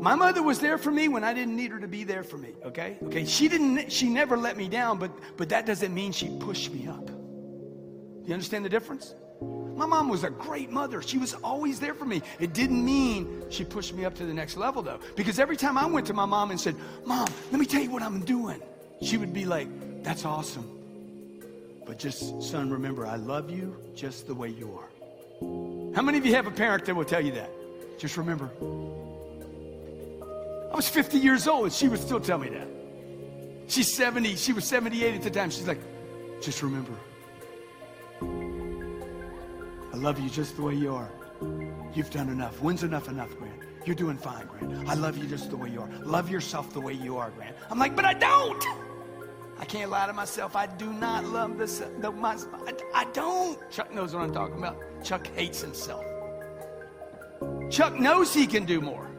My mother was there for me when I didn't need her to be there for me, okay? Okay, she didn't she never let me down, but but that doesn't mean she pushed me up. You understand the difference? My mom was a great mother. She was always there for me. It didn't mean she pushed me up to the next level, though. Because every time I went to my mom and said, Mom, let me tell you what I'm doing, she would be like, That's awesome. But just, son, remember, I love you just the way you are. How many of you have a parent that will tell you that? Just remember. I was 50 years old and she would still tell me that. She's 70, she was 78 at the time. She's like, just remember, I love you just the way you are. You've done enough. When's enough enough, Grant? You're doing fine, Grant. I love you just the way you are. Love yourself the way you are, Grant. I'm like, but I don't. I can't lie to myself. I do not love this. The, my, I, I don't. Chuck knows what I'm talking about. Chuck hates himself. Chuck knows he can do more.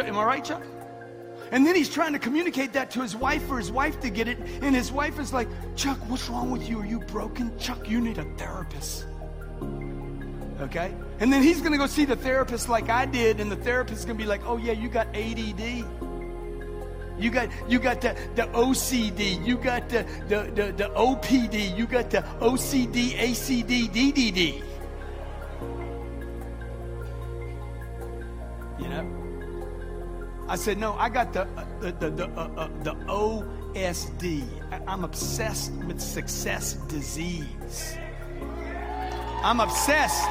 Am I right, Chuck? And then he's trying to communicate that to his wife for his wife to get it. And his wife is like, Chuck, what's wrong with you? Are you broken? Chuck, you need a therapist. Okay? And then he's going to go see the therapist like I did, and the therapist is going to be like, oh, yeah, you got ADD. You got you got the, the OCD, you got the, the, the, the OPD, you got the OCD, ACD, DDD. You know? I said, no, I got the, uh, the, the, the, uh, uh, the OSD. I'm obsessed with success disease. I'm obsessed.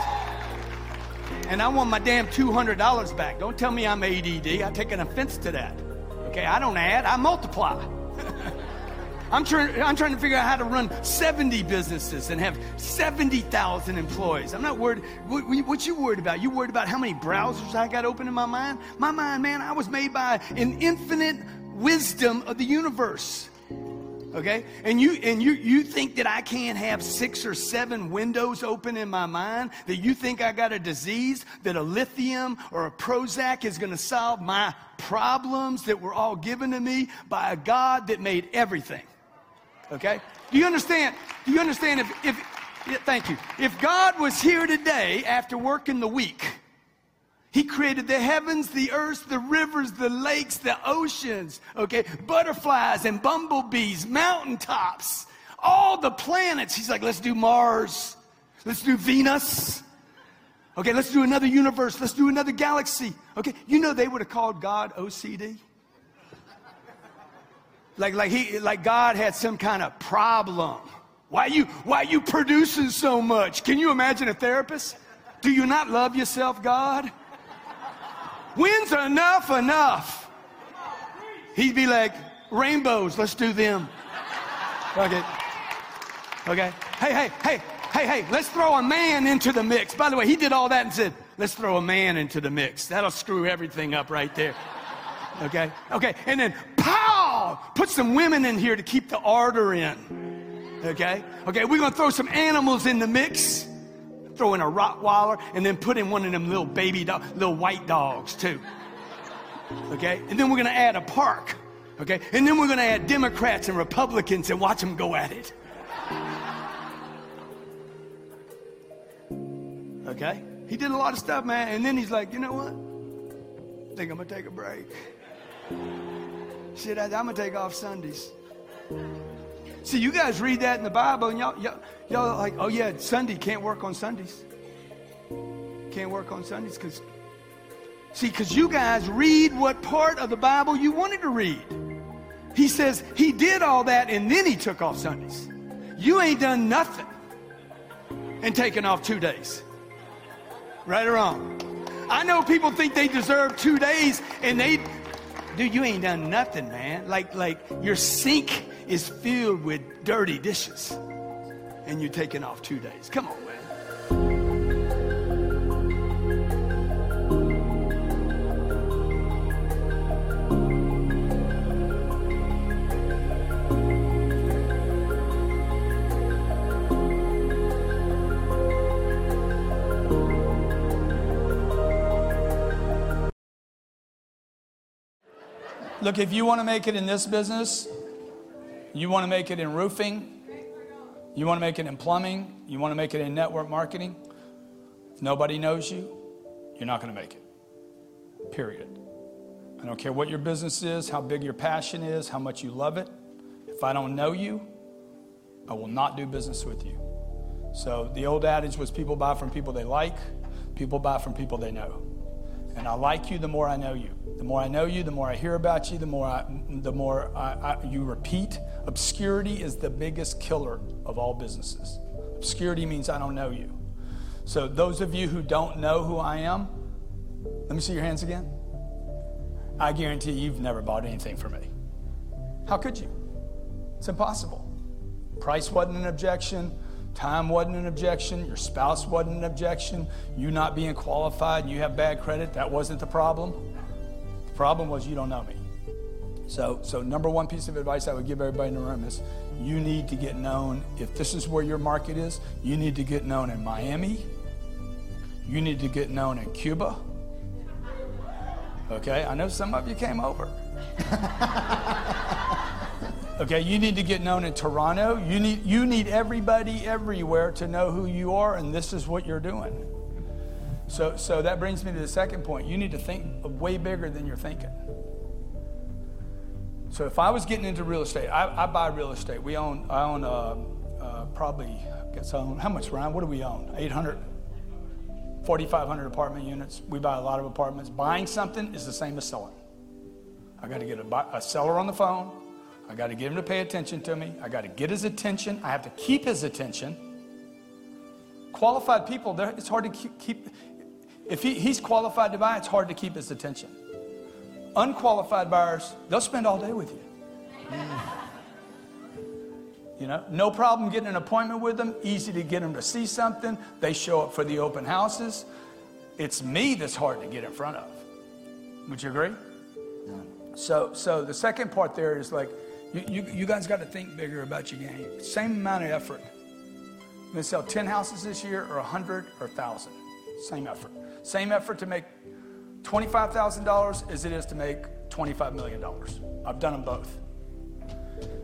And I want my damn $200 back. Don't tell me I'm ADD. I take an offense to that. Okay, I don't add, I multiply. I'm trying, I'm trying to figure out how to run 70 businesses and have 70,000 employees. I'm not worried. What, what, you worried about? You worried about how many browsers I got open in my mind? My mind, man, I was made by an infinite wisdom of the universe okay and you and you you think that i can't have six or seven windows open in my mind that you think i got a disease that a lithium or a prozac is going to solve my problems that were all given to me by a god that made everything okay do you understand do you understand if if thank you if god was here today after working the week he created the heavens, the earth, the rivers, the lakes, the oceans, okay? Butterflies and bumblebees, mountaintops, all the planets. He's like, let's do Mars. Let's do Venus. Okay, let's do another universe. Let's do another galaxy. Okay, you know they would have called God OCD. Like, like he, like God had some kind of problem. Why you, why you producing so much? Can you imagine a therapist? Do you not love yourself, God? When's enough enough? He'd be like, rainbows, let's do them. Okay. Okay. Hey, hey, hey, hey, hey, let's throw a man into the mix. By the way, he did all that and said, let's throw a man into the mix. That'll screw everything up right there. Okay. Okay. And then, Put some women in here to keep the ardor in. Okay. Okay. We're to throw some animals in the mix throw in a Rottweiler, and then put in one of them little baby, little white dogs too. Okay? And then we're to add a park. Okay? And then we're to add Democrats and Republicans and watch them go at it. Okay? He did a lot of stuff, man. And then he's like, you know what? I think I'm to take a break. Shit, I'm going to take off Sundays. See, you guys read that in the Bible, and y'all, y'all, y'all like, oh yeah, Sunday can't work on Sundays. Can't work on Sundays because, see, because you guys read what part of the Bible you wanted to read. He says he did all that and then he took off Sundays. You ain't done nothing and taken off two days. Right or wrong? I know people think they deserve two days and they, dude, you ain't done nothing, man. Like, like your sink is filled with dirty dishes and you're taking off two days. Come on, Look, if you want to make it in this business, you want to make it in roofing? You want to make it in plumbing? You want to make it in network marketing? If nobody knows you, you're not going to make it. Period. I don't care what your business is, how big your passion is, how much you love it. If I don't know you, I will not do business with you. So the old adage was people buy from people they like, people buy from people they know. And I like you the more I know you. The more I know you, the more I hear about you, the more I, the more I, I, you repeat. Obscurity is the biggest killer of all businesses. Obscurity means I don't know you. So those of you who don't know who I am, let me see your hands again. I guarantee you've never bought anything from me. How could you? It's impossible. Price wasn't an objection. Time wasn't an objection. Your spouse wasn't an objection. You not being qualified, and you have bad credit, that wasn't the problem. The problem was you don't know me. So, so number one piece of advice I would give everybody in the room is you need to get known. If this is where your market is, you need to get known in Miami. You need to get known in Cuba. Okay, I know some of you came over. Okay, you need to get known in Toronto. You need, you need everybody everywhere to know who you are, and this is what you're doing. So, so that brings me to the second point. You need to think way bigger than you're thinking. So if I was getting into real estate, I, I buy real estate. We own, I own uh, uh, probably, I guess I own, how much, Ryan? What do we own? 800, 4,500 apartment units. We buy a lot of apartments. Buying something is the same as selling. I got to get a, a seller on the phone. I got to get him to pay attention to me. I got to get his attention. I have to keep his attention. Qualified people, it's hard to keep, keep if he, he's qualified to buy, it's hard to keep his attention. Unqualified buyers, they'll spend all day with you. You know, no problem getting an appointment with them, easy to get them to see something. They show up for the open houses. It's me that's hard to get in front of. Would you agree? So, so the second part there is like, you, you, you guys got to think bigger about your game. Same amount of effort. I'm going to sell 10 houses this year or 100 or 1,000. Same effort. Same effort to make $25,000 as it is to make $25 million. I've done them both.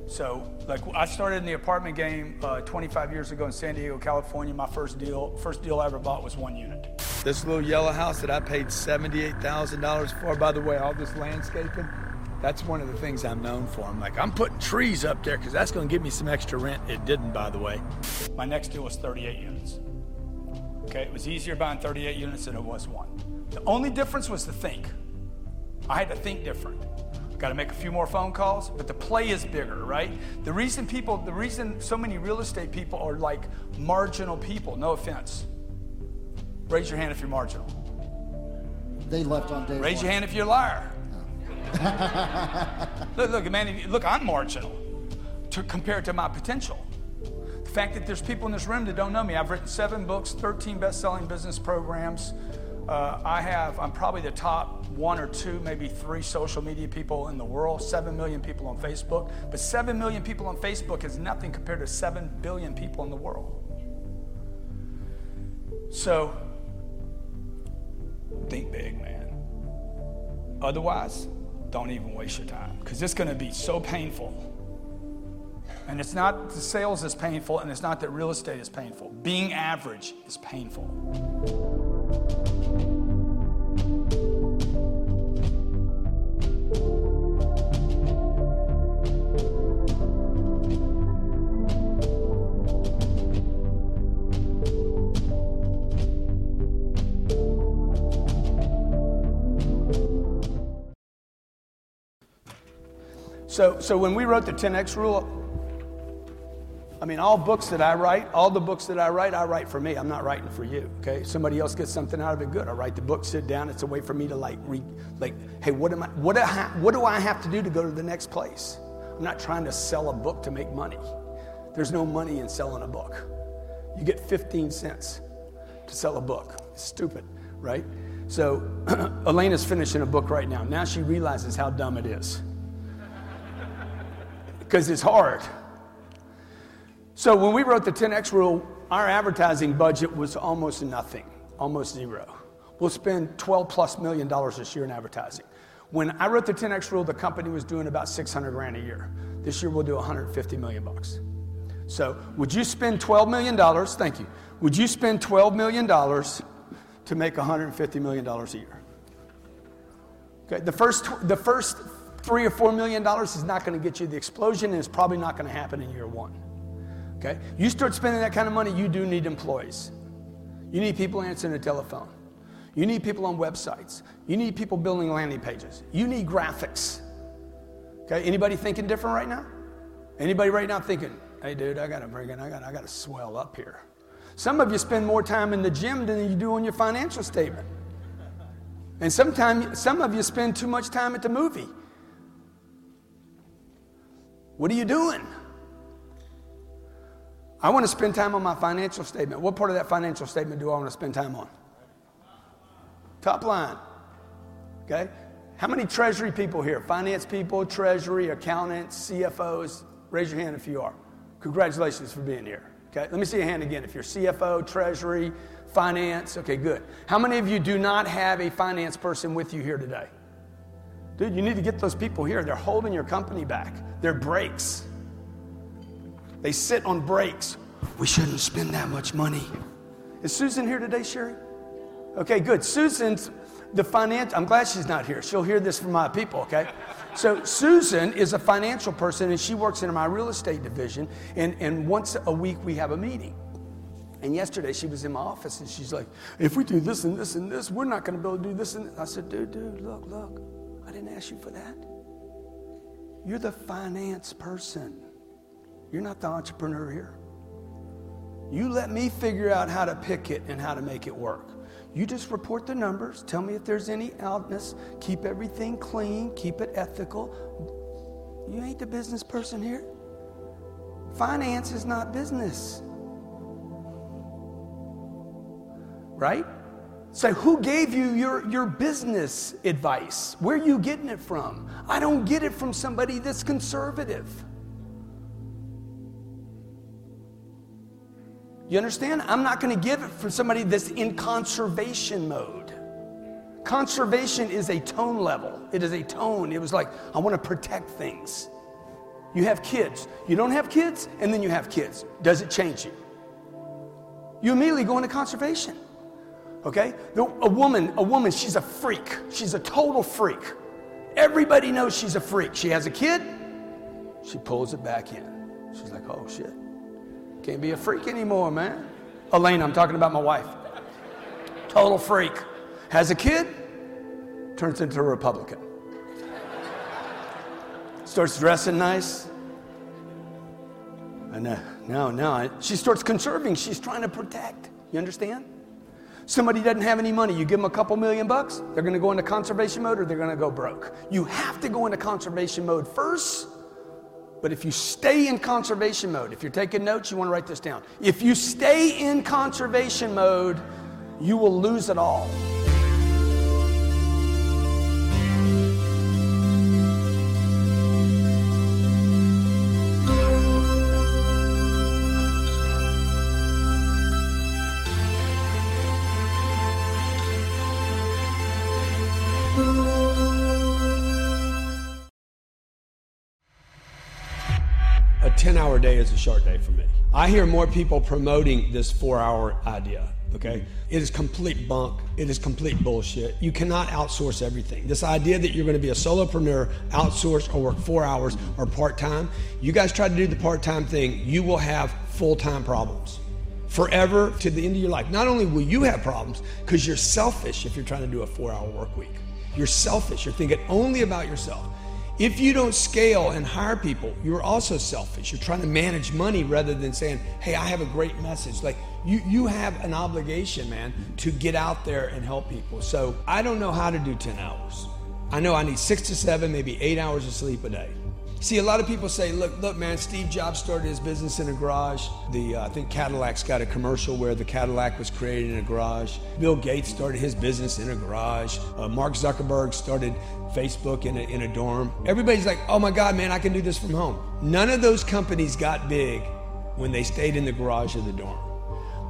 So, like, I started in the apartment game uh, 25 years ago in San Diego, California. My first deal, first deal I ever bought was one unit. This little yellow house that I paid $78,000 for, by the way, all this landscaping, that's one of the things I'm known for. I'm like, I'm putting trees up there because that's going to give me some extra rent. It didn't, by the way. My next deal was 38 units. Okay, it was easier buying 38 units than it was one. The only difference was to think. I had to think different. Got to make a few more phone calls, but the play is bigger, right? The reason people, the reason so many real estate people are like marginal people, no offense. Raise your hand if you're marginal. They left on day Raise one. your hand if you're a liar. look, look, man, look, I'm marginal to, compared to my potential. The fact that there's people in this room that don't know me, I've written seven books, 13 best selling business programs. Uh, I have, I'm probably the top one or two, maybe three social media people in the world, seven million people on Facebook. But seven million people on Facebook is nothing compared to seven billion people in the world. So, think big, man. Otherwise, don't even waste your time because it's going to be so painful. And it's not the sales is painful, and it's not that real estate is painful. Being average is painful. So, so when we wrote the 10X rule, I mean, all books that I write, all the books that I write, I write for me. I'm not writing for you, okay? Somebody else gets something out of it, good. I write the book, sit down. It's a way for me to like, read, like, hey, what am I, what do I, what do I have to do to go to the next place? I'm not trying to sell a book to make money. There's no money in selling a book. You get 15 cents to sell a book. It's stupid, right? So Elena's finishing a book right now. Now she realizes how dumb it is because it's hard. So when we wrote the 10X rule, our advertising budget was almost nothing, almost zero. We'll spend 12 plus million dollars this year in advertising. When I wrote the 10X rule, the company was doing about 600 grand a year. This year we'll do 150 million bucks. So would you spend 12 million dollars? Thank you. Would you spend 12 million dollars to make 150 million dollars a year? Okay, the first, the first three or four million dollars is not going to get you the explosion, and it's probably not going to happen in year one. Okay, you start spending that kind of money, you do need employees. You need people answering the telephone. You need people on websites. You need people building landing pages. You need graphics. Okay, anybody thinking different right now? Anybody right now thinking, hey dude, I gotta bring it, I gotta, I gotta swell up here. Some of you spend more time in the gym than you do on your financial statement. And sometimes some of you spend too much time at the movie. What are you doing? I want to spend time on my financial statement. What part of that financial statement do I want to spend time on? Top line. Okay? How many treasury people here? Finance people, treasury, accountants, CFOs? Raise your hand if you are. Congratulations for being here. Okay, let me see your hand again. If you're CFO, treasury, finance, okay, good. How many of you do not have a finance person with you here today? Dude, you need to get those people here. They're holding your company back. They're brakes. They sit on brakes. We shouldn't spend that much money. Is Susan here today, Sherry? Okay, good. Susan's the finance. I'm glad she's not here. She'll hear this from my people, okay? So Susan is a financial person and she works in my real estate division. And, and once a week we have a meeting. And yesterday she was in my office and she's like, if we do this and this and this, we're not going to be able to do this and this. I said, dude, dude, look, look. I didn't ask you for that. You're the finance person. You're not the entrepreneur here. You let me figure out how to pick it and how to make it work. You just report the numbers, tell me if there's any outness, keep everything clean, keep it ethical. You ain't the business person here. Finance is not business. Right? Say, who gave you your, your business advice? Where are you getting it from? I don't get it from somebody that's conservative. You understand? I'm not going to give it from somebody that's in conservation mode. Conservation is a tone level, it is a tone. It was like, I want to protect things. You have kids. You don't have kids, and then you have kids. Does it change you? You immediately go into conservation. Okay? A woman, a woman, she's a freak. She's a total freak. Everybody knows she's a freak. She has a kid, she pulls it back in. She's like, oh shit. Can't be a freak anymore, man. Elena, I'm talking about my wife. Total freak. Has a kid, turns into a Republican. Starts dressing nice. And uh, now, now, she starts conserving. She's trying to protect. You understand? Somebody doesn't have any money. You give them a couple million bucks, they're going to go into conservation mode or they're going to go broke. You have to go into conservation mode first but if you stay in conservation mode, if you're taking notes, you want to write this down. If you stay in conservation mode, you will lose it all. Day is a short day for me. I hear more people promoting this four hour idea. Okay. It is complete bunk. It is complete bullshit. You cannot outsource everything. This idea that you're going to be a solopreneur, outsource or work four hours or part time, you guys try to do the part time thing, you will have full time problems forever to the end of your life. Not only will you have problems, because you're selfish if you're trying to do a four hour work week. You're selfish. You're thinking only about yourself. If you don't scale and hire people, you're also selfish. You're trying to manage money rather than saying, hey, I have a great message. Like you, you have an obligation, man, to get out there and help people. So I don't know how to do 10 hours. I know I need six to seven, maybe eight hours of sleep a day. See, a lot of people say, look, look, man, Steve Jobs started his business in a garage. The uh, I think Cadillac's got a commercial where the Cadillac was created in a garage. Bill Gates started his business in a garage. Uh, Mark Zuckerberg started Facebook in a, in a dorm. Everybody's like, oh my God, man, I can do this from home. None of those companies got big when they stayed in the garage or the dorm.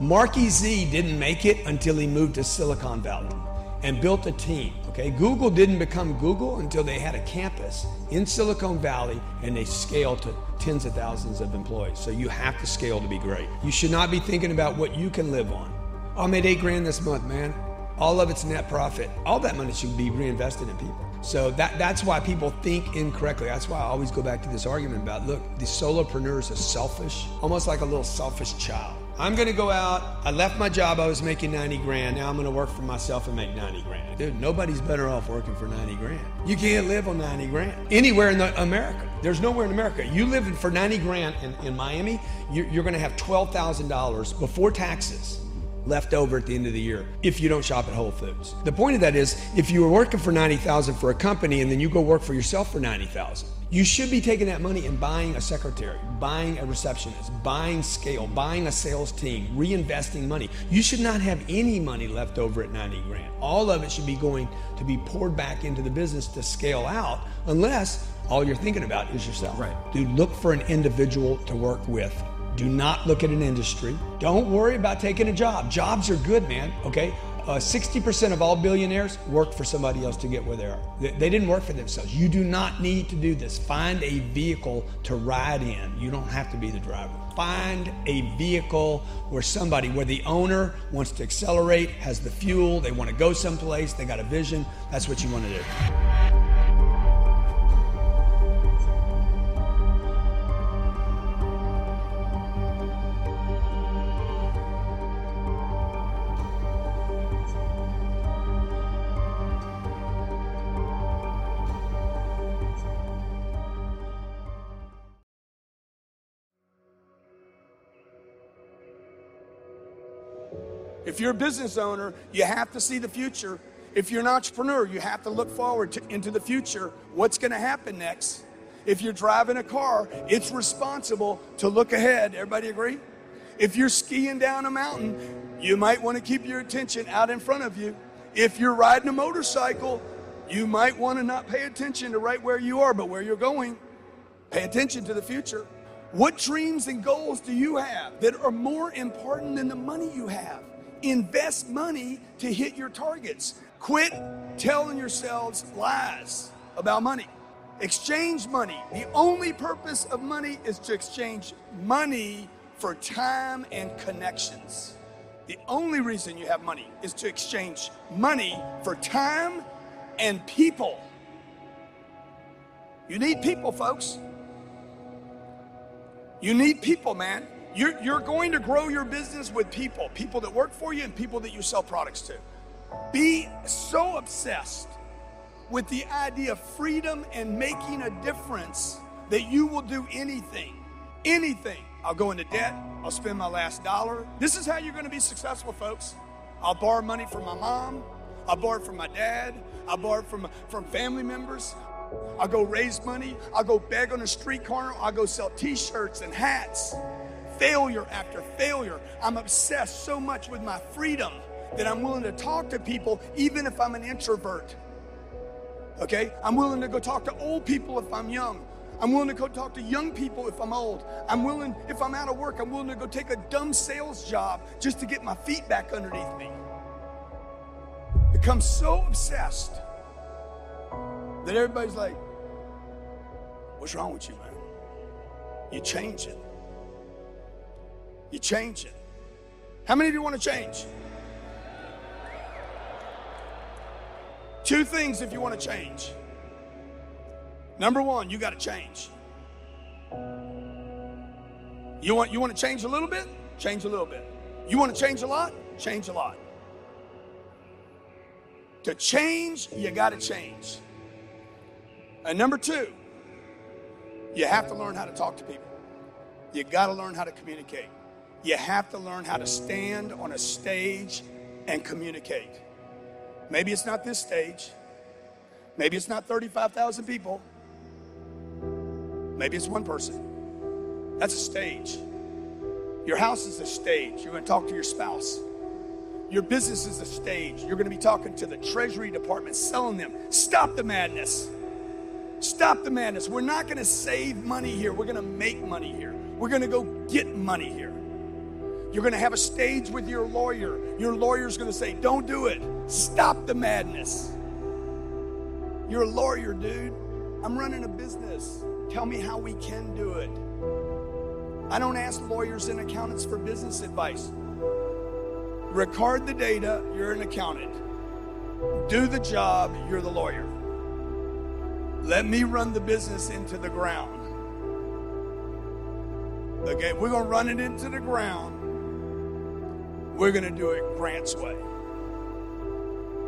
Marky Z didn't make it until he moved to Silicon Valley and built a team. Okay, Google didn't become Google until they had a campus in Silicon Valley and they scaled to tens of thousands of employees. So you have to scale to be great. You should not be thinking about what you can live on. I made eight grand this month, man. all of it's net profit. All that money should be reinvested in people. So that, that's why people think incorrectly. That's why I always go back to this argument about look, the solopreneur is a selfish, almost like a little selfish child. I'm gonna go out. I left my job. I was making 90 grand. Now I'm gonna work for myself and make 90 grand. Dude, nobody's better off working for 90 grand. You can't live on 90 grand anywhere in the, America. There's nowhere in America. You live for 90 grand in, in Miami, you're, you're gonna have $12,000 before taxes left over at the end of the year if you don't shop at Whole Foods. The point of that is if you were working for 90,000 for a company and then you go work for yourself for 90,000, you should be taking that money and buying a secretary, buying a receptionist, buying scale, buying a sales team, reinvesting money. You should not have any money left over at 90 grand. All of it should be going to be poured back into the business to scale out unless all you're thinking about is yourself. Right. Dude, look for an individual to work with do not look at an industry. Don't worry about taking a job. Jobs are good, man. Okay. Uh, 60% of all billionaires work for somebody else to get where they are. They, they didn't work for themselves. You do not need to do this. Find a vehicle to ride in. You don't have to be the driver. Find a vehicle where somebody, where the owner wants to accelerate, has the fuel, they want to go someplace, they got a vision. That's what you want to do. If you're a business owner, you have to see the future. If you're an entrepreneur, you have to look forward to, into the future. What's going to happen next? If you're driving a car, it's responsible to look ahead. Everybody agree? If you're skiing down a mountain, you might want to keep your attention out in front of you. If you're riding a motorcycle, you might want to not pay attention to right where you are, but where you're going. Pay attention to the future. What dreams and goals do you have that are more important than the money you have? Invest money to hit your targets. Quit telling yourselves lies about money. Exchange money. The only purpose of money is to exchange money for time and connections. The only reason you have money is to exchange money for time and people. You need people, folks. You need people, man. You're, you're going to grow your business with people, people that work for you and people that you sell products to. Be so obsessed with the idea of freedom and making a difference that you will do anything. Anything. I'll go into debt. I'll spend my last dollar. This is how you're going to be successful, folks. I'll borrow money from my mom. I'll borrow from my dad. I'll borrow from, from family members. I'll go raise money. I'll go beg on a street corner. I'll go sell t shirts and hats failure after failure. I'm obsessed so much with my freedom that I'm willing to talk to people even if I'm an introvert. Okay? I'm willing to go talk to old people if I'm young. I'm willing to go talk to young people if I'm old. I'm willing, if I'm out of work, I'm willing to go take a dumb sales job just to get my feet back underneath me. Become so obsessed that everybody's like, What's wrong with you, man? You change it. You change it. How many of you want to change? Two things if you want to change. Number one, you got to change. You want, you want to change a little bit? Change a little bit. You want to change a lot? Change a lot. To change, you got to change. And number two, you have to learn how to talk to people. You got to learn how to communicate. You have to learn how to stand on a stage and communicate. Maybe it's not this stage. Maybe it's not 35,000 people. Maybe it's one person. That's a stage. Your house is a stage. You're going to talk to your spouse. Your business is a stage. You're going to be talking to the Treasury Department, selling them. Stop the madness. Stop the madness. We're not going to save money here. We're going to make money here. We're going to go get money here. You're going to have a stage with your lawyer. Your lawyer's going to say, Don't do it. Stop the madness. You're a lawyer, dude. I'm running a business. Tell me how we can do it. I don't ask lawyers and accountants for business advice. Record the data, you're an accountant. Do the job, you're the lawyer. Let me run the business into the ground. Okay, we're going to run it into the ground. We're going to do it Grant's way,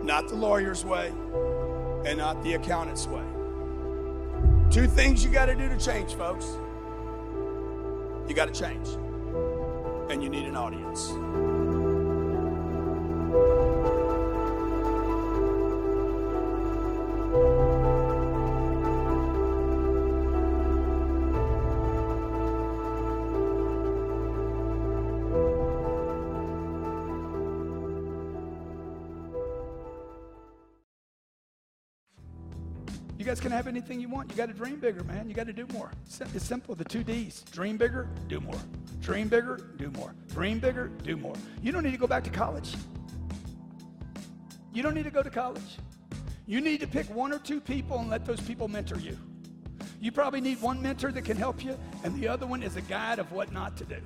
not the lawyer's way, and not the accountant's way. Two things you got to do to change, folks. You got to change, and you need an audience. Can have anything you want. You got to dream bigger, man. You got to do more. It's simple. The two D's dream bigger, do more. Dream bigger, do more. Dream bigger, do more. You don't need to go back to college. You don't need to go to college. You need to pick one or two people and let those people mentor you. You probably need one mentor that can help you, and the other one is a guide of what not to do.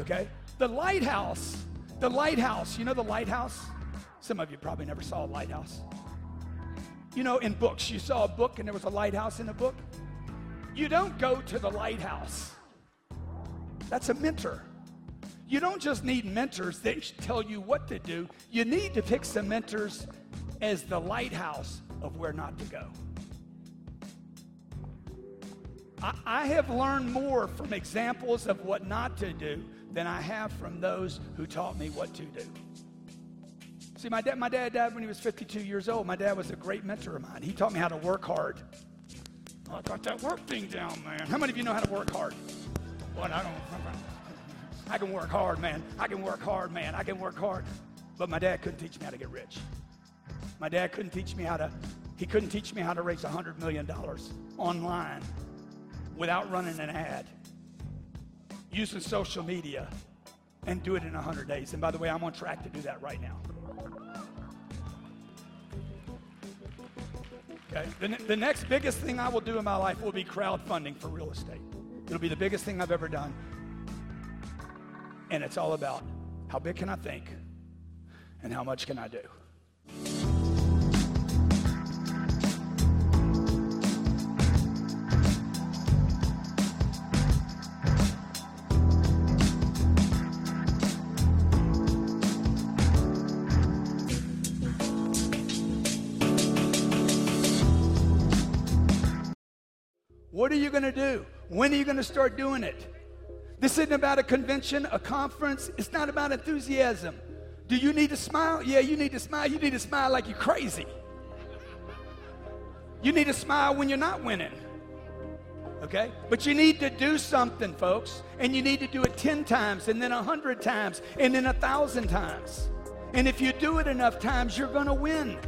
Okay? The lighthouse, the lighthouse, you know the lighthouse? Some of you probably never saw a lighthouse. You know, in books, you saw a book and there was a lighthouse in the book. You don't go to the lighthouse. That's a mentor. You don't just need mentors that tell you what to do. You need to pick some mentors as the lighthouse of where not to go. I, I have learned more from examples of what not to do than I have from those who taught me what to do. See, my dad, my dad died when he was 52 years old. My dad was a great mentor of mine. He taught me how to work hard. Oh, I got that work thing down, man. How many of you know how to work hard? What I don't. I can work hard, man. I can work hard, man. I can work hard. But my dad couldn't teach me how to get rich. My dad couldn't teach me how to. He couldn't teach me how to raise $100 million online without running an ad, using social media, and do it in 100 days. And by the way, I'm on track to do that right now. Okay. The, the next biggest thing I will do in my life will be crowdfunding for real estate. It'll be the biggest thing I've ever done. And it's all about how big can I think and how much can I do. Are you going to do? When are you going to start doing it? This isn't about a convention, a conference. It's not about enthusiasm. Do you need to smile? Yeah, you need to smile. You need to smile like you're crazy. You need to smile when you're not winning. Okay? But you need to do something, folks. And you need to do it 10 times, and then 100 times, and then 1,000 times. And if you do it enough times, you're going to win.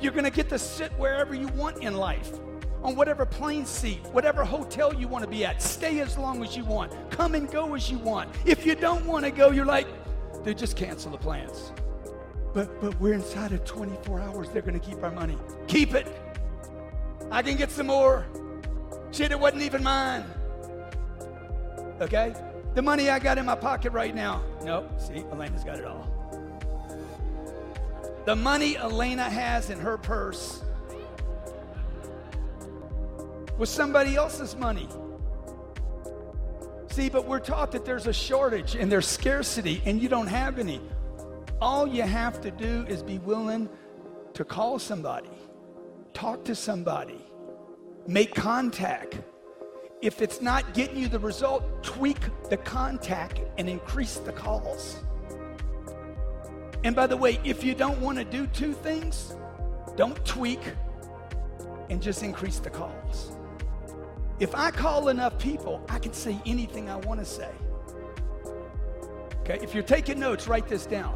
You're going to get to sit wherever you want in life on whatever plane seat, whatever hotel you want to be at. Stay as long as you want. Come and go as you want. If you don't want to go, you're like, they just cancel the plans. But but we're inside of 24 hours. They're to keep our money. Keep it. I can get some more. Shit, it wasn't even mine. Okay? The money I got in my pocket right now. Nope. See, Elena's got it all. The money Elena has in her purse with somebody else's money. See, but we're taught that there's a shortage and there's scarcity and you don't have any. All you have to do is be willing to call somebody, talk to somebody, make contact. If it's not getting you the result, tweak the contact and increase the calls. And by the way, if you don't want to do two things, don't tweak and just increase the calls. If I call enough people, I can say anything I want to say. Okay, if you're taking notes, write this down.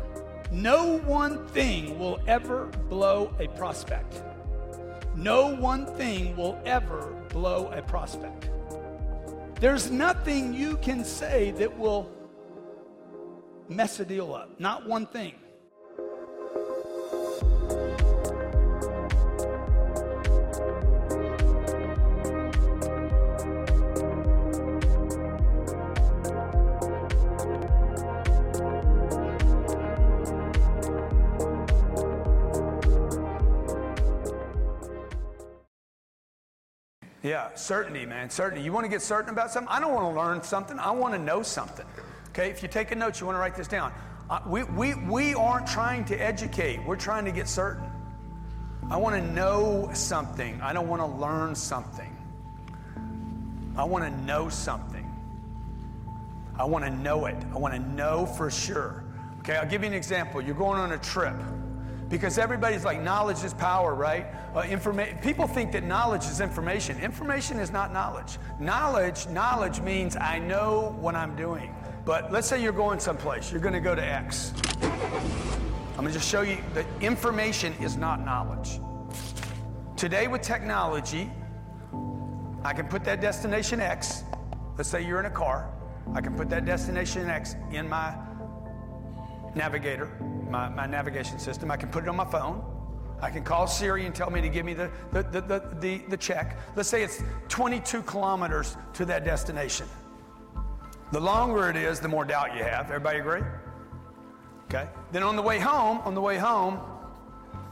No one thing will ever blow a prospect. No one thing will ever blow a prospect. There's nothing you can say that will mess a deal up. Not one thing. Yeah, certainty, man. Certainty. You want to get certain about something? I don't want to learn something. I want to know something. Okay, if you take a note, you want to write this down. Uh, we, we, we aren't trying to educate, we're trying to get certain. I want to know something. I don't want to learn something. I want to know something. I want to know it. I want to know for sure. Okay, I'll give you an example. You're going on a trip because everybody's like, knowledge is power, right? Uh, informa- people think that knowledge is information. Information is not knowledge. Knowledge, knowledge means I know what I'm doing. But let's say you're going someplace. You're going to go to X. I'm going to just show you that information is not knowledge. Today, with technology, I can put that destination X. Let's say you're in a car. I can put that destination X in my navigator, my, my navigation system. I can put it on my phone. I can call Siri and tell me to give me the, the, the, the, the, check. Let's say it's 22 kilometers to that destination. The longer it is, the more doubt you have. Everybody agree? Okay. Then on the way home, on the way home,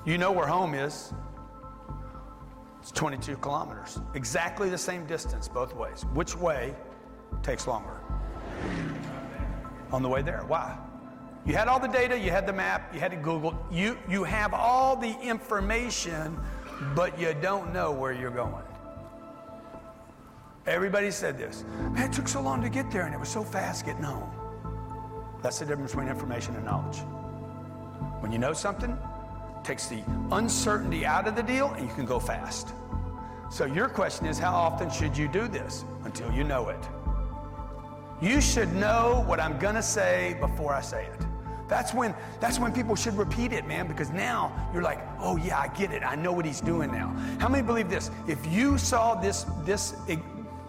you know where home is. It's 22 kilometers. Exactly the same distance both ways. Which way takes longer? On the way there. Why? You had all the data, you had the map, you had to Google. You, you have all the information, but you don't know where you're going. Everybody said this. Man, it took so long to get there and it was so fast getting home. That's the difference between information and knowledge. When you know something, it takes the uncertainty out of the deal and you can go fast. So your question is how often should you do this? Until you know it. You should know what I'm going to say before I say it. That's when that's when people should repeat it, man, because now you're like, "Oh yeah, I get it. I know what he's doing now." How many believe this? If you saw this this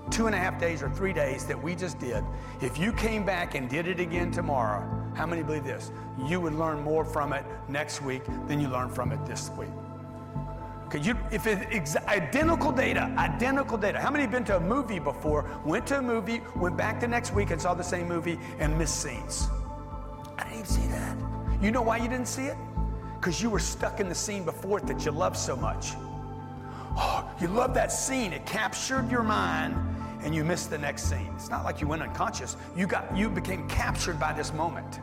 two and a half days or three days that we just did, if you came back and did it again tomorrow, how many believe this? You would learn more from it next week than you learned from it this week. Because you, if it's identical data, identical data. How many have been to a movie before, went to a movie, went back the next week and saw the same movie and missed scenes? I didn't see that. You know why you didn't see it? Because you were stuck in the scene before it that you loved so much. Oh, you love that scene. It captured your mind and you missed the next scene. It's not like you went unconscious. You got you became captured by this moment.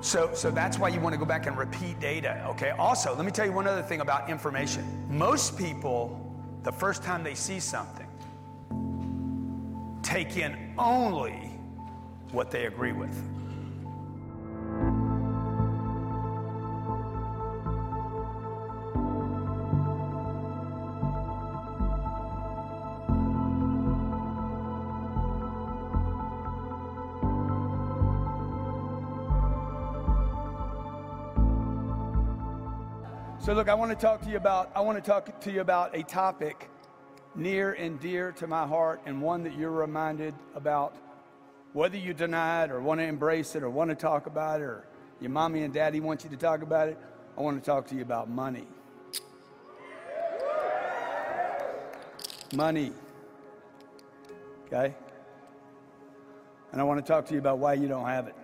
So, so that's why you want to go back and repeat data. Okay. Also, let me tell you one other thing about information. Most people, the first time they see something, take in only what they agree with. Look, I want to talk to you about I want to talk to you about a topic near and dear to my heart and one that you're reminded about whether you deny it or want to embrace it or want to talk about it or your mommy and daddy want you to talk about it. I want to talk to you about money. Money. Okay? And I want to talk to you about why you don't have it.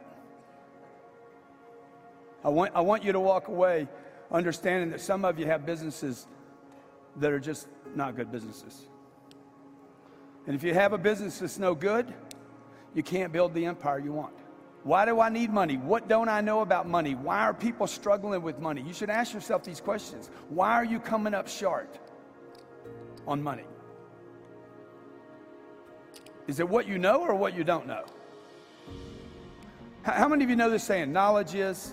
I want, I want you to walk away understanding that some of you have businesses that are just not good businesses. And if you have a business that's no good, you can't build the empire you want. Why do I need money? What don't I know about money? Why are people struggling with money? You should ask yourself these questions. Why are you coming up short on money? Is it what you know or what you don't know? How many of you know this saying, knowledge is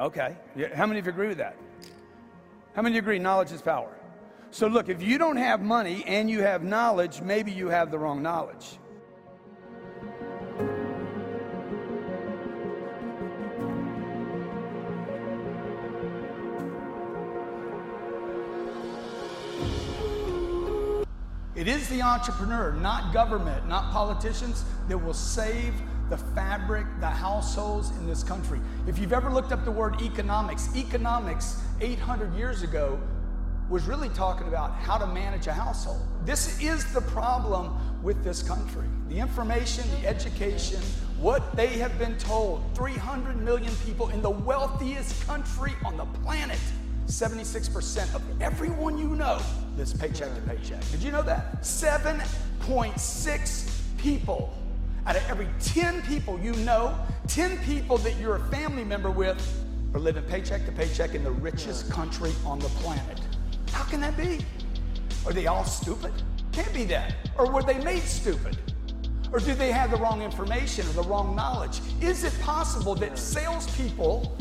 Okay. How many of you agree with that? How many of you agree knowledge is power? So, look, if you don't have money and you have knowledge, maybe you have the wrong knowledge. It is the entrepreneur, not government, not politicians, that will save the fabric, the households in this country. If you've ever looked up the word economics, economics 800 years ago was really talking about how to manage a household. This is the problem with this country. The information, the education, what they have been told 300 million people in the wealthiest country on the planet 76% of everyone you know lives paycheck to paycheck. Did you know that? 7.6 people out of every 10 people you know, 10 people that you're a family member with, are living paycheck to paycheck in the richest country on the planet. How can that be? Are they all stupid? Can't be that. Or were they made stupid? Or do they have the wrong information or the wrong knowledge? Is it possible that salespeople,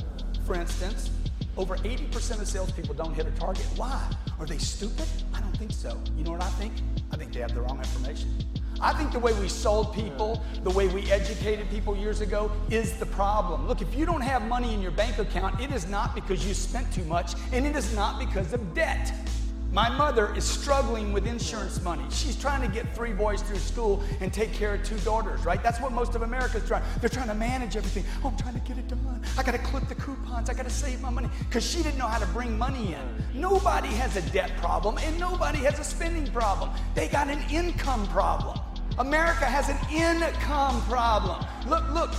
for instance, over 80% of salespeople don't hit a target? Why? Are they stupid? I don't think so. You know what I think? I think they have the wrong information. I think the way we sold people, the way we educated people years ago is the problem. Look, if you don't have money in your bank account, it is not because you spent too much, and it is not because of debt. My mother is struggling with insurance money. She's trying to get three boys through school and take care of two daughters, right? That's what most of America's trying. They're trying to manage everything. Oh, I'm trying to get it done. I got to clip the coupons. I got to save my money because she didn't know how to bring money in. Nobody has a debt problem and nobody has a spending problem. They got an income problem. America has an income problem. Look, look,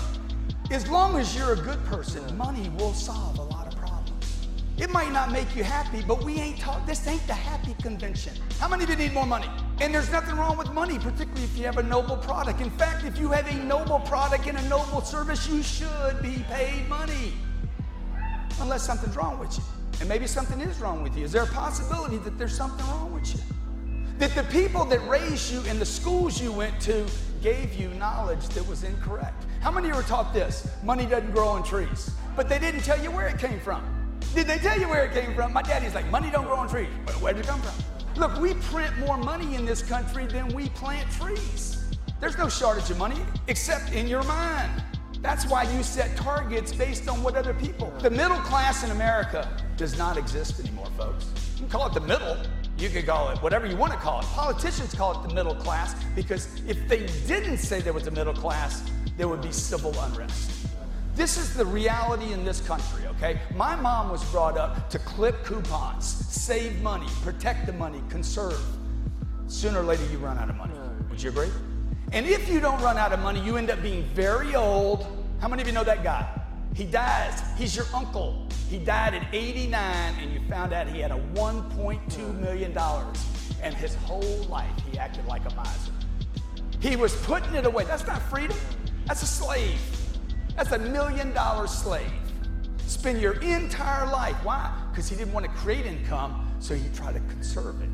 as long as you're a good person, money will solve a lot of problems. It might not make you happy, but we ain't talk. This ain't the happy convention. How many of you need more money? And there's nothing wrong with money, particularly if you have a noble product. In fact, if you have a noble product and a noble service, you should be paid money. Unless something's wrong with you. And maybe something is wrong with you. Is there a possibility that there's something wrong with you? That the people that raised you in the schools you went to gave you knowledge that was incorrect. How many of you were taught this? Money doesn't grow on trees. But they didn't tell you where it came from. Did they tell you where it came from? My daddy's like, money don't grow on trees. But Where did it come from? Look, we print more money in this country than we plant trees. There's no shortage of money except in your mind. That's why you set targets based on what other people. The middle class in America does not exist anymore, folks. You can call it the middle, you could call it whatever you want to call it. Politicians call it the middle class because if they didn't say there was a middle class, there would be civil unrest. This is the reality in this country, okay? My mom was brought up to clip coupons, save money, protect the money, conserve. Sooner or later, you run out of money. Would you agree? And if you don't run out of money, you end up being very old. How many of you know that guy? He dies. He's your uncle. He died at 89, and you found out he had a $1.2 million. And his whole life, he acted like a miser. He was putting it away. That's not freedom, that's a slave. That's a million dollar slave. Spend your entire life. Why? Because he didn't want to create income, so he tried to conserve it.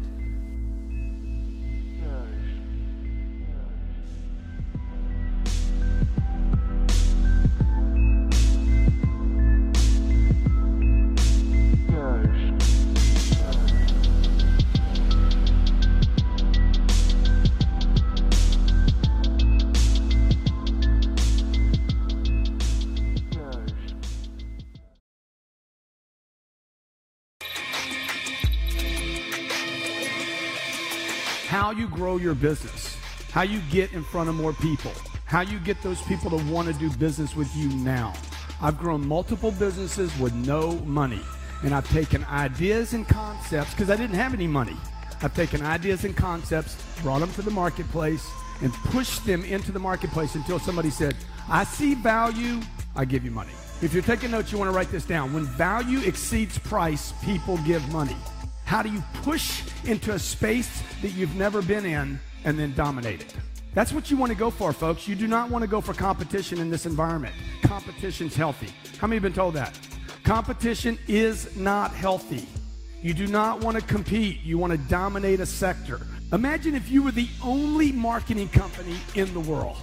Grow your business, how you get in front of more people, how you get those people to want to do business with you now. I've grown multiple businesses with no money, and I've taken ideas and concepts because I didn't have any money. I've taken ideas and concepts, brought them to the marketplace, and pushed them into the marketplace until somebody said, I see value, I give you money. If you're taking notes, you want to write this down. When value exceeds price, people give money. How do you push into a space that you've never been in and then dominate it? That's what you want to go for, folks. You do not want to go for competition in this environment. Competition's healthy. How many have been told that? Competition is not healthy. You do not want to compete. You want to dominate a sector. Imagine if you were the only marketing company in the world.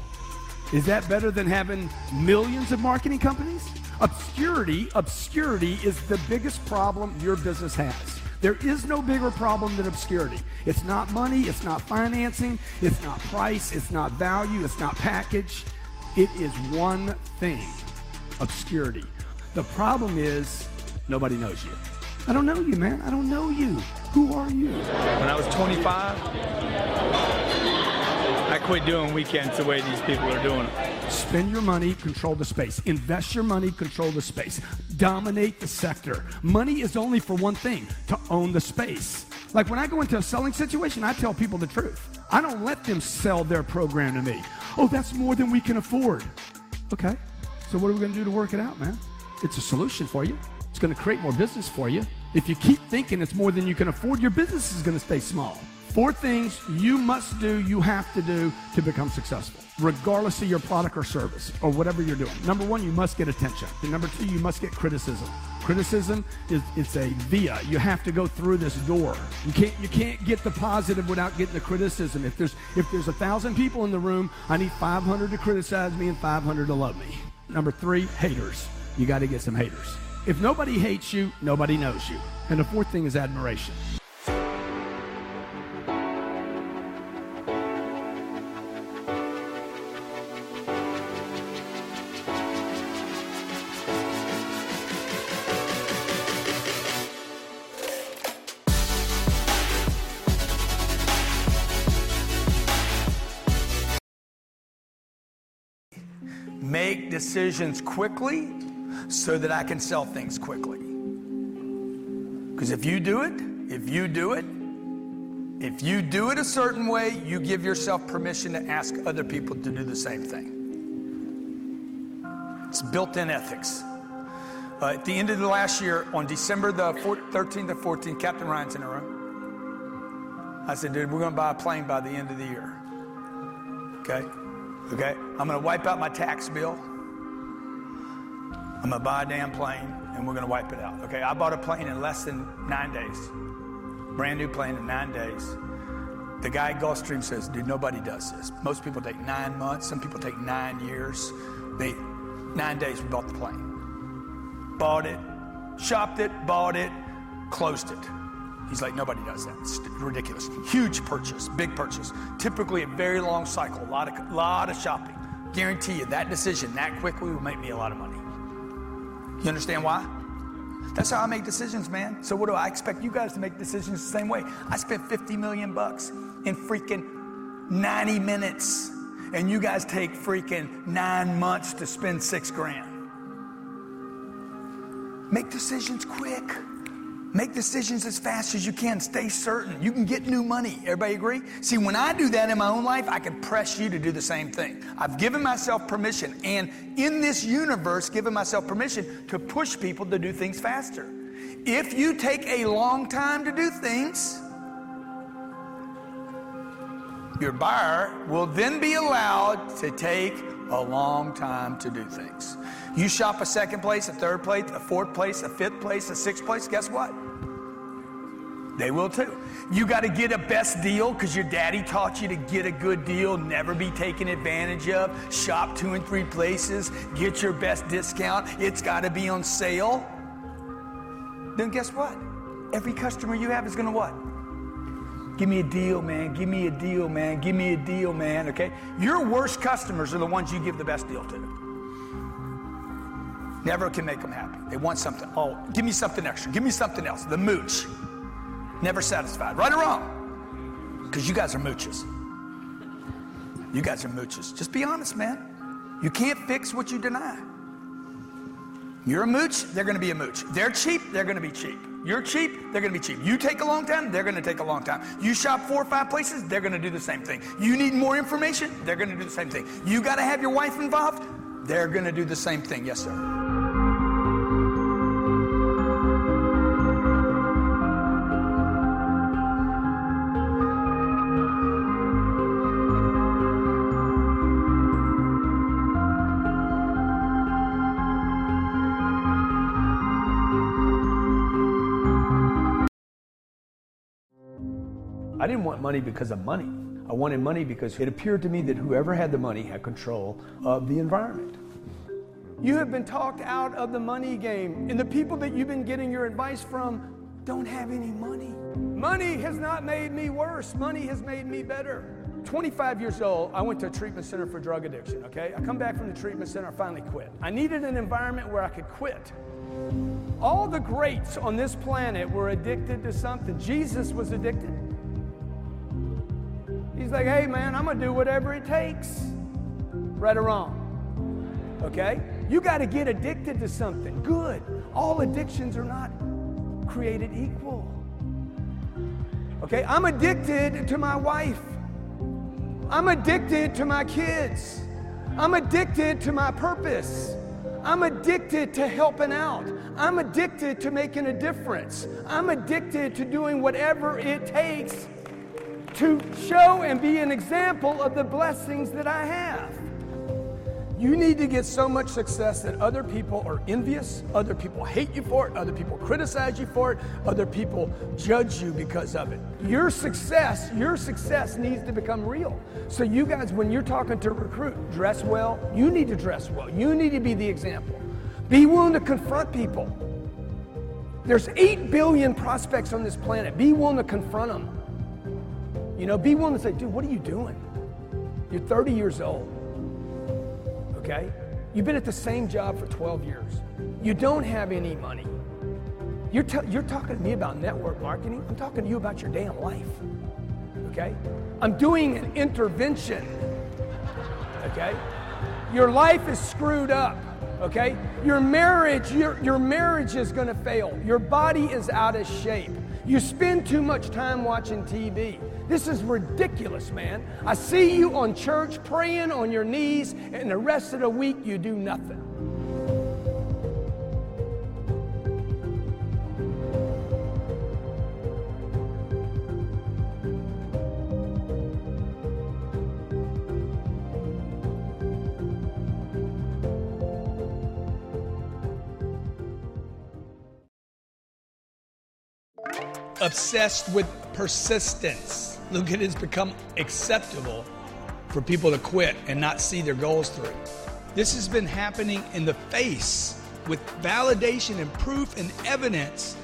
Is that better than having millions of marketing companies? Obscurity, obscurity is the biggest problem your business has. There is no bigger problem than obscurity. It's not money, it's not financing, it's not price, it's not value, it's not package. It is one thing obscurity. The problem is nobody knows you. I don't know you, man. I don't know you. Who are you? When I was 25, I quit doing weekends the way these people are doing them. Spend your money, control the space. Invest your money, control the space. Dominate the sector. Money is only for one thing to own the space. Like when I go into a selling situation, I tell people the truth. I don't let them sell their program to me. Oh, that's more than we can afford. Okay, so what are we going to do to work it out, man? It's a solution for you. It's going to create more business for you. If you keep thinking it's more than you can afford, your business is going to stay small. Four things you must do, you have to do to become successful, regardless of your product or service or whatever you're doing. Number one, you must get attention. And number two, you must get criticism. Criticism is it's a via. You have to go through this door. You can't you can't get the positive without getting the criticism. If there's if there's a thousand people in the room, I need 500 to criticize me and 500 to love me. Number three, haters. You got to get some haters. If nobody hates you, nobody knows you. And the fourth thing is admiration. Make decisions quickly so that I can sell things quickly. Because if you do it, if you do it, if you do it a certain way, you give yourself permission to ask other people to do the same thing. It's built in ethics. Uh, at the end of the last year, on December the 13th or 14th, Captain Ryan's in a room. I said, dude, we're going to buy a plane by the end of the year. Okay? Okay? I'm going to wipe out my tax bill. I'm going to buy a damn plane and we're going to wipe it out. Okay? I bought a plane in less than nine days. Brand new plane in nine days. The guy at Gulfstream says, dude, nobody does this. Most people take nine months. Some people take nine years. They, nine days, we bought the plane. Bought it, shopped it, bought it, closed it. He's like, nobody does that. It's ridiculous. Huge purchase, big purchase. Typically a very long cycle, a lot of, lot of shopping. Guarantee you that decision that quickly will make me a lot of money. You understand why? That's how I make decisions, man. So what do I expect you guys to make decisions the same way? I spent 50 million bucks in freaking 90 minutes, and you guys take freaking nine months to spend six grand. Make decisions quick. Make decisions as fast as you can. Stay certain. You can get new money. Everybody agree? See, when I do that in my own life, I can press you to do the same thing. I've given myself permission, and in this universe, given myself permission to push people to do things faster. If you take a long time to do things, your buyer will then be allowed to take a long time to do things. You shop a second place, a third place, a fourth place, a fifth place, a sixth place, guess what? They will too. You got to get a best deal because your daddy taught you to get a good deal, never be taken advantage of, shop two and three places, get your best discount. It's got to be on sale. Then guess what? Every customer you have is going to what? Give me a deal, man. Give me a deal, man. Give me a deal, man. Okay? Your worst customers are the ones you give the best deal to. Never can make them happy. They want something. Oh, give me something extra. Give me something else. The mooch. Never satisfied. Right or wrong? Because you guys are mooches. You guys are mooches. Just be honest, man. You can't fix what you deny. You're a mooch, they're going to be a mooch. They're cheap, they're going to be cheap. You're cheap, they're going to be cheap. You take a long time, they're going to take a long time. You shop four or five places, they're going to do the same thing. You need more information, they're going to do the same thing. You got to have your wife involved, they're going to do the same thing. Yes, sir. I didn't want money because of money. I wanted money because it appeared to me that whoever had the money had control of the environment. You have been talked out of the money game, and the people that you've been getting your advice from don't have any money. Money has not made me worse, money has made me better. 25 years old, I went to a treatment center for drug addiction, okay? I come back from the treatment center, I finally quit. I needed an environment where I could quit. All the greats on this planet were addicted to something. Jesus was addicted. He's like, hey man, I'm gonna do whatever it takes. Right or wrong? Okay? You gotta get addicted to something. Good. All addictions are not created equal. Okay? I'm addicted to my wife. I'm addicted to my kids. I'm addicted to my purpose. I'm addicted to helping out. I'm addicted to making a difference. I'm addicted to doing whatever it takes to show and be an example of the blessings that I have. You need to get so much success that other people are envious, other people hate you for it, other people criticize you for it, other people judge you because of it. Your success, your success needs to become real. So you guys when you're talking to recruit, dress well. You need to dress well. You need to be the example. Be willing to confront people. There's 8 billion prospects on this planet. Be willing to confront them. You know, be willing to say, dude, what are you doing? You're 30 years old okay? You've been at the same job for 12 years. You don't have any money. You're, t- you're talking to me about network marketing. I'm talking to you about your damn life, okay? I'm doing an intervention, okay? Your life is screwed up, okay? Your marriage, your, your marriage is gonna fail. Your body is out of shape. You spend too much time watching TV. This is ridiculous, man. I see you on church praying on your knees, and the rest of the week you do nothing. Obsessed with persistence. Look, it has become acceptable for people to quit and not see their goals through. This has been happening in the face with validation and proof and evidence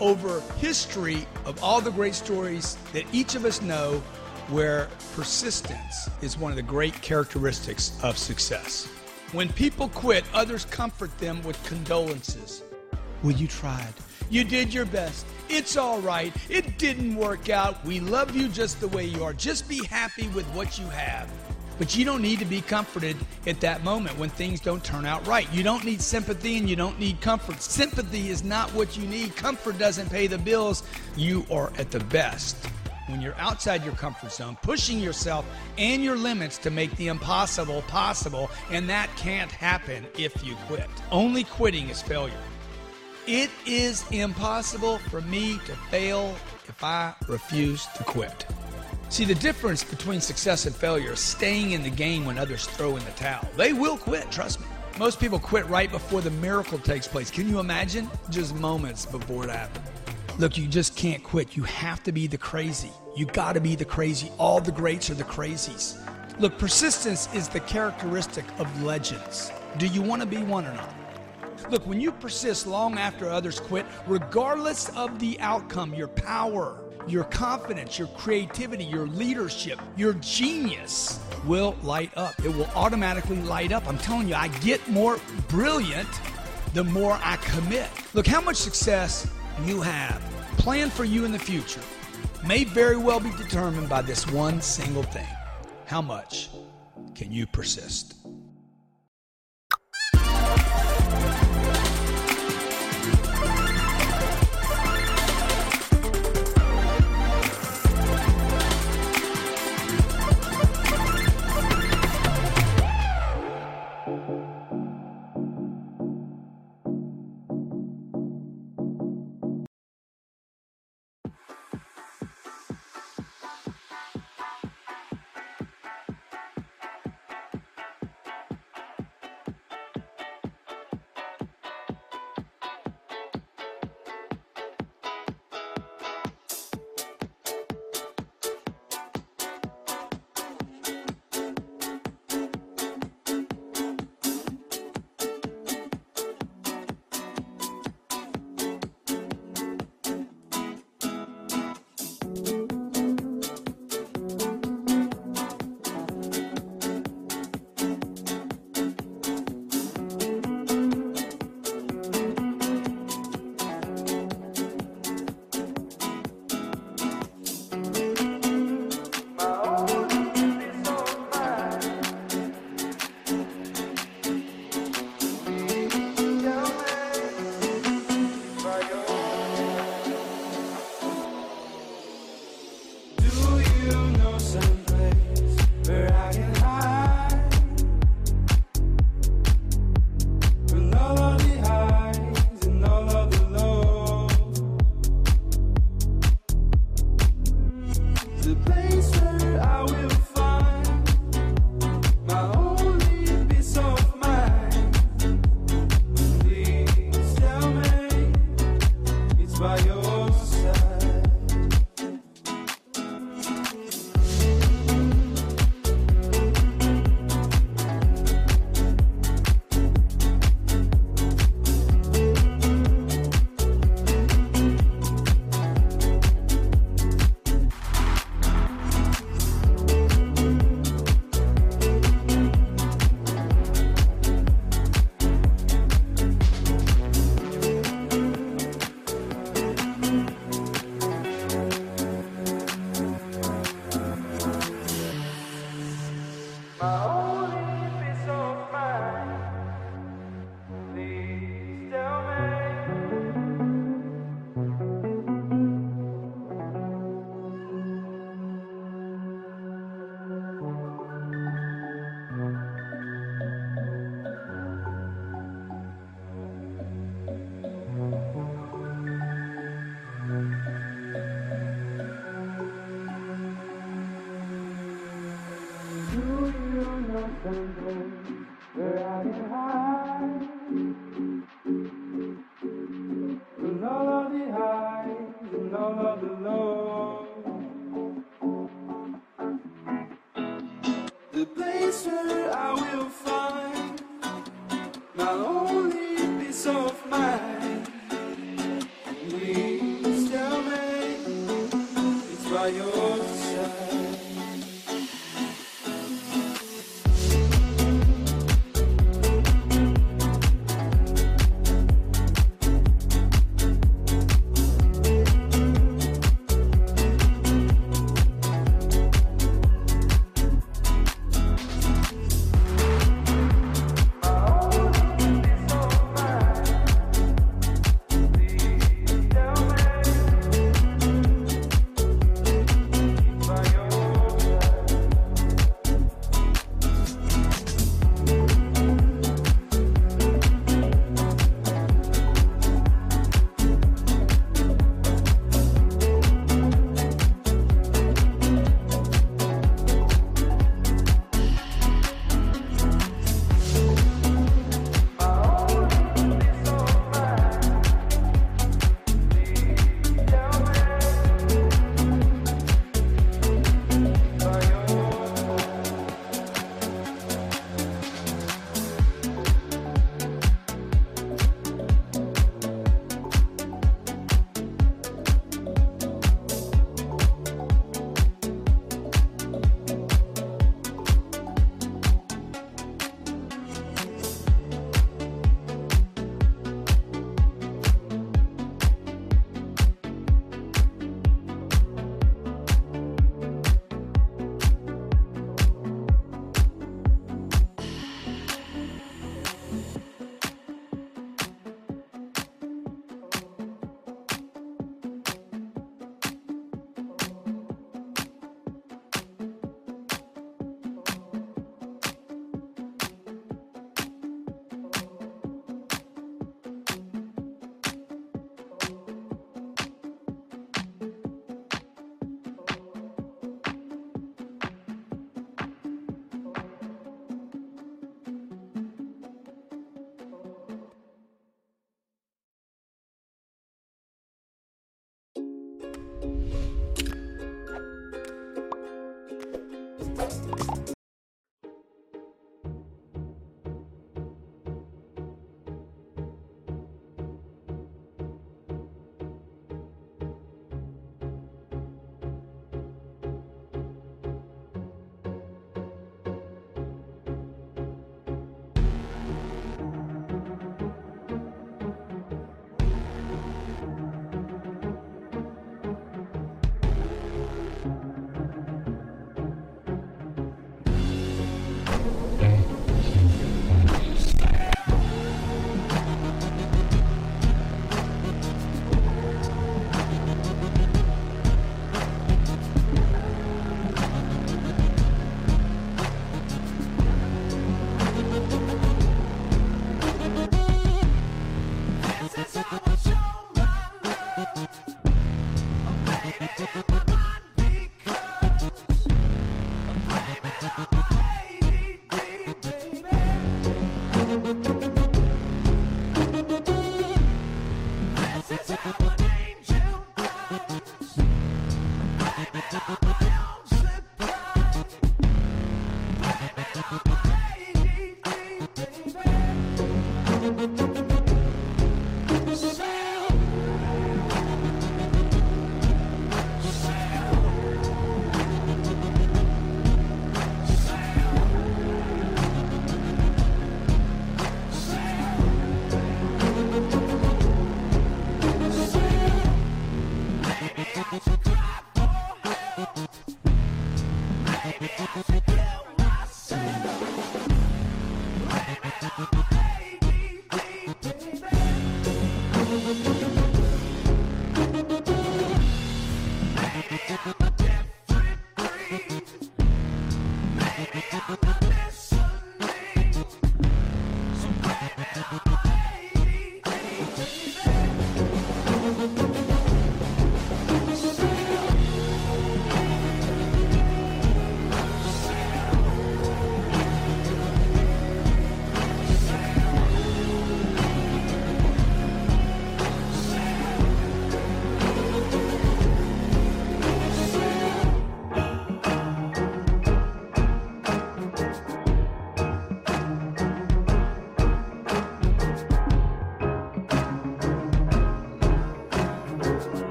over history of all the great stories that each of us know where persistence is one of the great characteristics of success. When people quit, others comfort them with condolences. Well, you tried. You did your best. It's all right. It didn't work out. We love you just the way you are. Just be happy with what you have. But you don't need to be comforted at that moment when things don't turn out right. You don't need sympathy and you don't need comfort. Sympathy is not what you need. Comfort doesn't pay the bills. You are at the best when you're outside your comfort zone, pushing yourself and your limits to make the impossible possible, and that can't happen if you quit. Only quitting is failure. It is impossible for me to fail if I refuse to quit. See, the difference between success and failure is staying in the game when others throw in the towel. They will quit, trust me. Most people quit right before the miracle takes place. Can you imagine? Just moments before it. Look, you just can't quit. You have to be the crazy. You got to be the crazy. All the greats are the crazies. Look, persistence is the characteristic of legends. Do you want to be one or not? Look, when you persist long after others quit, regardless of the outcome, your power, your confidence, your creativity, your leadership, your genius will light up. It will automatically light up. I'm telling you, I get more brilliant the more I commit. Look, how much success you have planned for you in the future may very well be determined by this one single thing. How much can you persist?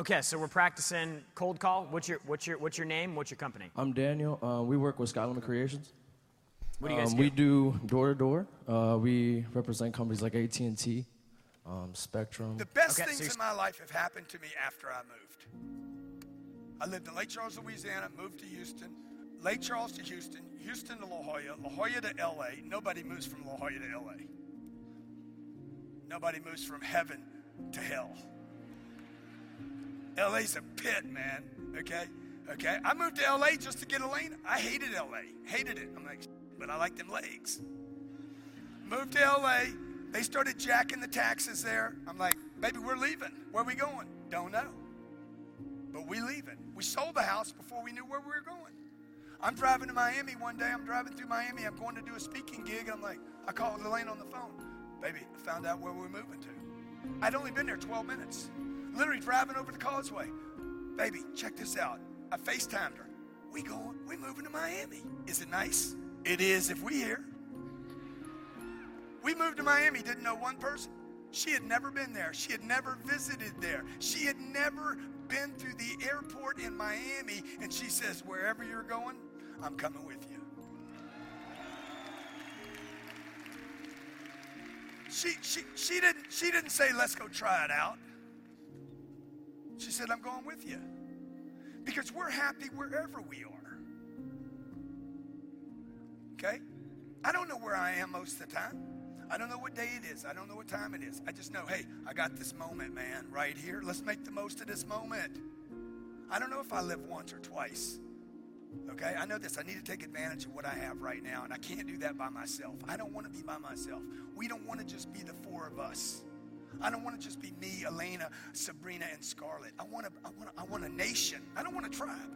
Okay, so we're practicing cold call. What's your what's your what's your name? What's your company? I'm Daniel. Uh, we work with Skylimit Creations. What do you guys um, do? We do door to door. Uh, We represent companies like AT and T, um, Spectrum. The best Okay, things you're- in my life have happened to me after I moved. I lived in Lake Charles, Louisiana, moved to Houston, Lake Charles to Houston, Houston to La Jolla, La Jolla to LA. Nobody moves from La Jolla to LA. Nobody moves from heaven to hell. LA's a pit, man. Okay? Okay? I moved to LA just to get Elena. I hated LA. Hated it. I'm like, but I like them legs. Moved to LA. They started jacking the taxes there. I'm like, baby, we're leaving. Where we going? Don't know. But we leaving. We sold the house before we knew where we were going. I'm driving to Miami one day. I'm driving through Miami. I'm going to do a speaking gig. I'm like, I called Elena on the phone. Baby, I found out where we're moving to. I'd only been there 12 minutes. Literally driving over the causeway. Baby, check this out. I FaceTimed her. We going, we moving to Miami. Is it nice? It is if we here. We moved to Miami, didn't know one person. She had never been there. She had never visited there. She had never been through the airport in Miami. And she says, Wherever you're going, I'm coming with you. She, she, she, didn't, she didn't say, Let's go try it out. She said, I'm going with you. Because we're happy wherever we are. Okay? I don't know where I am most of the time. I don't know what day it is. I don't know what time it is. I just know, hey, I got this moment, man, right here. Let's make the most of this moment. I don't know if I live once or twice. Okay? I know this. I need to take advantage of what I have right now, and I can't do that by myself. I don't want to be by myself. We don't want to just be the four of us. I don't want to just be me, Elena, Sabrina, and Scarlett. I want, a, I, want a, I want a nation. I don't want a tribe.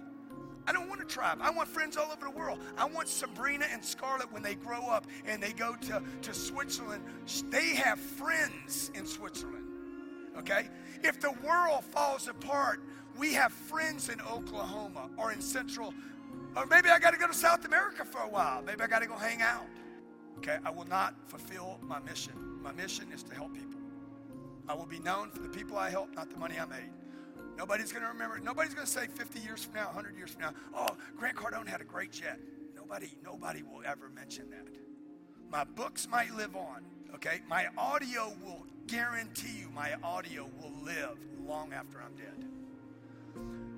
I don't want a tribe. I want friends all over the world. I want Sabrina and Scarlett when they grow up and they go to, to Switzerland, they have friends in Switzerland. Okay? If the world falls apart, we have friends in Oklahoma or in Central, or maybe I got to go to South America for a while. Maybe I got to go hang out. Okay? I will not fulfill my mission. My mission is to help people. I will be known for the people I helped, not the money I made. Nobody's going to remember. Nobody's going to say 50 years from now, 100 years from now, oh, Grant Cardone had a great jet. Nobody, nobody will ever mention that. My books might live on, okay? My audio will guarantee you my audio will live long after I'm dead.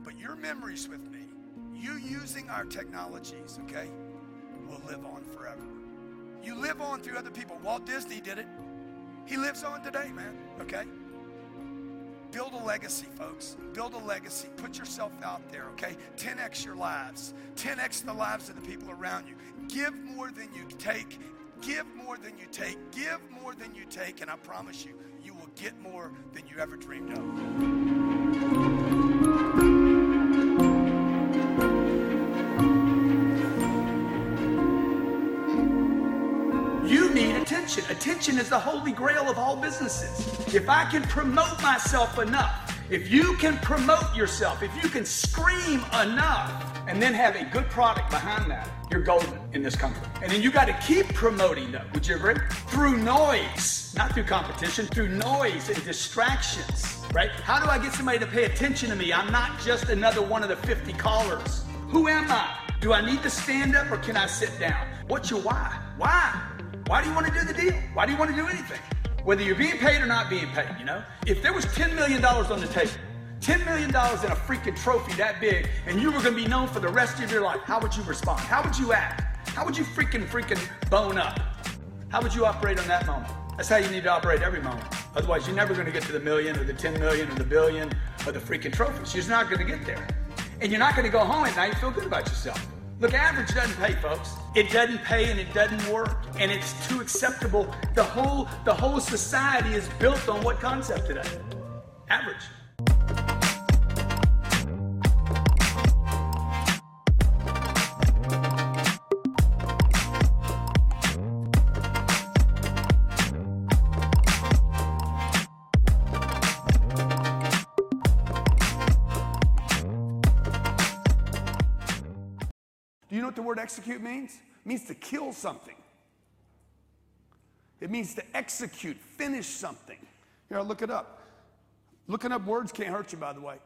But your memories with me, you using our technologies, okay, will live on forever. You live on through other people. Walt Disney did it. He lives on today, man, okay? Build a legacy, folks. Build a legacy. Put yourself out there, okay? 10x your lives. 10x the lives of the people around you. Give more than you take. Give more than you take. Give more than you take, and I promise you, you will get more than you ever dreamed of. Attention. Attention is the holy grail of all businesses. If I can promote myself enough, if you can promote yourself, if you can scream enough, and then have a good product behind that, you're golden in this country. And then you got to keep promoting though. Would you agree? Through noise, not through competition, through noise and distractions, right? How do I get somebody to pay attention to me? I'm not just another one of the 50 callers. Who am I? Do I need to stand up or can I sit down? What's your why? Why? Why do you want to do the deal? Why do you want to do anything? Whether you're being paid or not being paid, you know? If there was $10 million on the table, $10 million in a freaking trophy that big, and you were gonna be known for the rest of your life, how would you respond? How would you act? How would you freaking, freaking bone up? How would you operate on that moment? That's how you need to operate every moment. Otherwise, you're never gonna get to the million or the 10 million or the billion or the freaking trophies. You're not gonna get there. And you're not gonna go home at night and feel good about yourself. Look, average doesn't pay, folks. It doesn't pay and it doesn't work. And it's too acceptable. The whole, the whole society is built on what concept today? Average. The word execute means? It means to kill something. It means to execute, finish something. Here, look it up. Looking up words can't hurt you, by the way.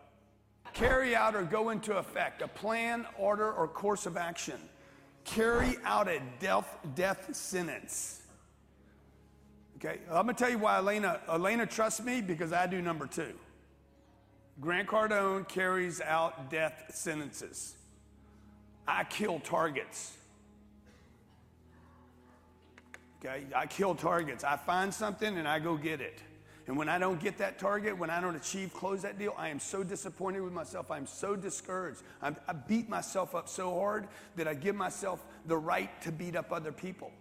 Carry out or go into effect a plan, order, or course of action. Carry out a death, death sentence. Okay, I'm gonna tell you why Elena, Elena trusts me because I do number two. Grant Cardone carries out death sentences. I kill targets. Okay, I kill targets. I find something and I go get it. And when I don't get that target, when I don't achieve, close that deal, I am so disappointed with myself. I'm so discouraged. I'm, I beat myself up so hard that I give myself the right to beat up other people.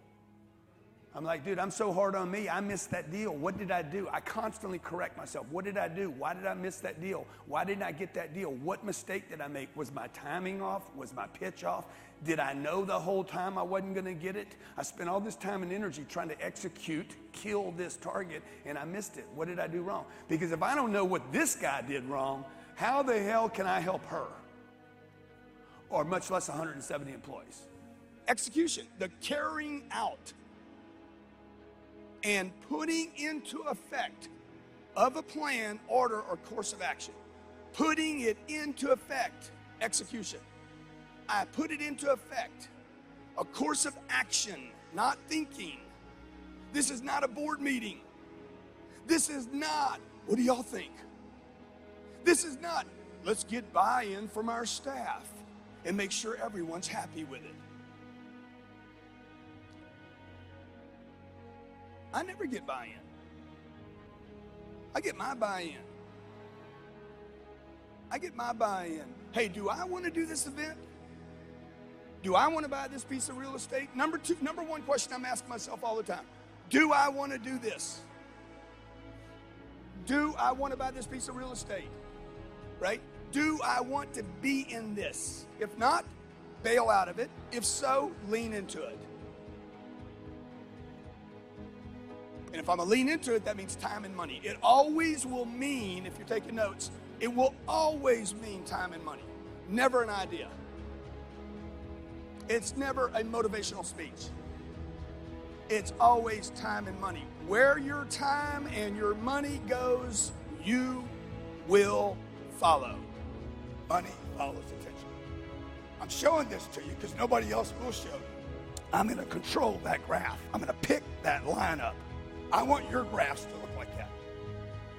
I'm like, dude, I'm so hard on me. I missed that deal. What did I do? I constantly correct myself. What did I do? Why did I miss that deal? Why didn't I get that deal? What mistake did I make? Was my timing off? Was my pitch off? Did I know the whole time I wasn't going to get it? I spent all this time and energy trying to execute, kill this target, and I missed it. What did I do wrong? Because if I don't know what this guy did wrong, how the hell can I help her? Or much less 170 employees. Execution, the carrying out and putting into effect of a plan, order, or course of action. Putting it into effect, execution. I put it into effect. A course of action, not thinking. This is not a board meeting. This is not, what do y'all think? This is not, let's get buy in from our staff and make sure everyone's happy with it. I never get buy in. I get my buy in. I get my buy in. Hey, do I want to do this event? Do I want to buy this piece of real estate? Number two, number one question I'm asking myself all the time Do I want to do this? Do I want to buy this piece of real estate? Right? Do I want to be in this? If not, bail out of it. If so, lean into it. And if I'm gonna lean into it, that means time and money. It always will mean, if you're taking notes, it will always mean time and money. Never an idea. It's never a motivational speech. It's always time and money. Where your time and your money goes, you will follow. Money follows attention. I'm showing this to you because nobody else will show you. I'm going to control that graph. I'm going to pick that line up. I want your graphs to look like that.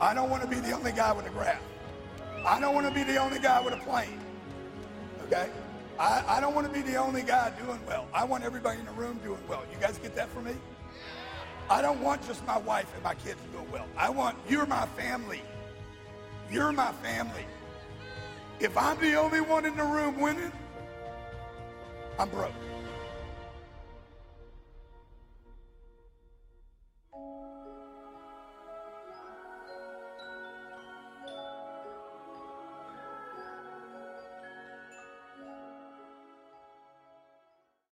I don't want to be the only guy with a graph. I don't want to be the only guy with a plane. Okay? I, I don't want to be the only guy doing well. I want everybody in the room doing well. You guys get that from me? I don't want just my wife and my kids to doing well. I want you're my family. You're my family. If I'm the only one in the room winning, I'm broke.